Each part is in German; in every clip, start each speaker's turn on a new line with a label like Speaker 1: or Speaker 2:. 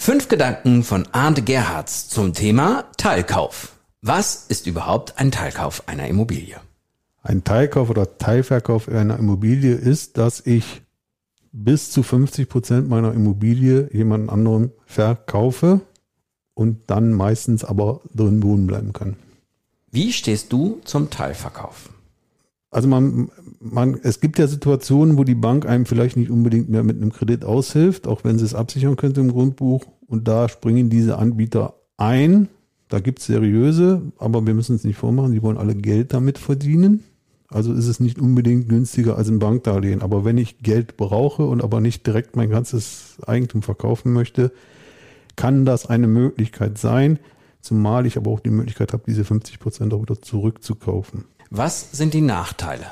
Speaker 1: Fünf Gedanken von Arndt Gerhards zum Thema Teilkauf. Was ist überhaupt ein Teilkauf einer Immobilie?
Speaker 2: Ein Teilkauf oder Teilverkauf einer Immobilie ist, dass ich bis zu 50 Prozent meiner Immobilie jemand anderem verkaufe und dann meistens aber drin wohnen bleiben kann.
Speaker 1: Wie stehst du zum Teilverkauf?
Speaker 2: Also man, man, es gibt ja Situationen, wo die Bank einem vielleicht nicht unbedingt mehr mit einem Kredit aushilft, auch wenn sie es absichern könnte im Grundbuch. Und da springen diese Anbieter ein. Da gibt es seriöse, aber wir müssen es nicht vormachen, die wollen alle Geld damit verdienen. Also ist es nicht unbedingt günstiger als ein Bankdarlehen. Aber wenn ich Geld brauche und aber nicht direkt mein ganzes Eigentum verkaufen möchte, kann das eine Möglichkeit sein, zumal ich aber auch die Möglichkeit habe, diese 50 Prozent auch wieder zurückzukaufen.
Speaker 1: Was sind die Nachteile?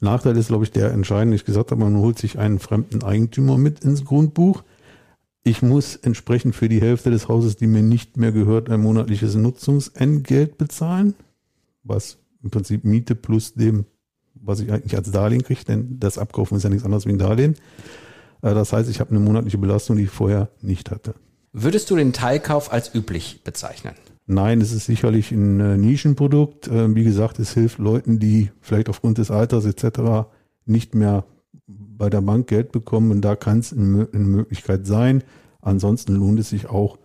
Speaker 2: Nachteil ist, glaube ich, der entscheidende. Ich gesagt habe, man holt sich einen fremden Eigentümer mit ins Grundbuch. Ich muss entsprechend für die Hälfte des Hauses, die mir nicht mehr gehört, ein monatliches Nutzungsentgelt bezahlen, was im Prinzip Miete plus dem, was ich eigentlich als Darlehen kriege, denn das Abkaufen ist ja nichts anderes wie ein Darlehen. Äh, das heißt, ich habe eine monatliche Belastung, die ich vorher nicht hatte.
Speaker 1: Würdest du den Teilkauf als üblich bezeichnen?
Speaker 2: Nein, es ist sicherlich ein äh, Nischenprodukt. Ähm, wie gesagt, es hilft Leuten, die vielleicht aufgrund des Alters etc. nicht mehr bei der Bank Geld bekommen. Und da kann es eine Möglichkeit sein. Ansonsten lohnt es sich auch,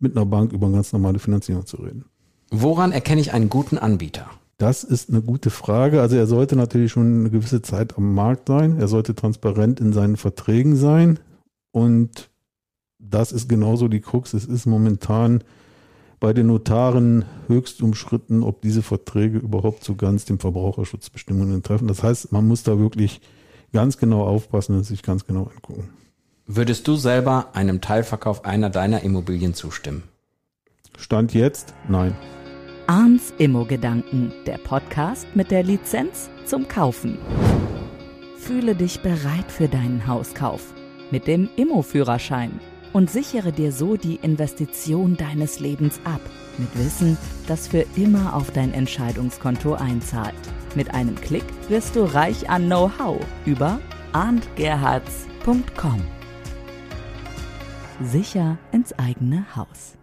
Speaker 2: mit einer Bank über eine ganz normale Finanzierung zu reden.
Speaker 1: Woran erkenne ich einen guten Anbieter?
Speaker 2: Das ist eine gute Frage. Also er sollte natürlich schon eine gewisse Zeit am Markt sein. Er sollte transparent in seinen Verträgen sein. Und das ist genauso die Krux. Es ist momentan bei den Notaren höchst umschritten, ob diese Verträge überhaupt so ganz den Verbraucherschutzbestimmungen treffen. Das heißt, man muss da wirklich ganz genau aufpassen und sich ganz genau angucken.
Speaker 1: Würdest du selber einem Teilverkauf einer deiner Immobilien zustimmen?
Speaker 2: Stand jetzt? Nein.
Speaker 3: Arns Immo-Gedanken, der Podcast mit der Lizenz zum Kaufen. Fühle dich bereit für deinen Hauskauf mit dem Immo-Führerschein und sichere dir so die Investition deines Lebens ab, mit Wissen, das für immer auf dein Entscheidungskonto einzahlt. Mit einem Klick wirst du reich an Know-how über arndgerhards.com. Sicher ins eigene Haus.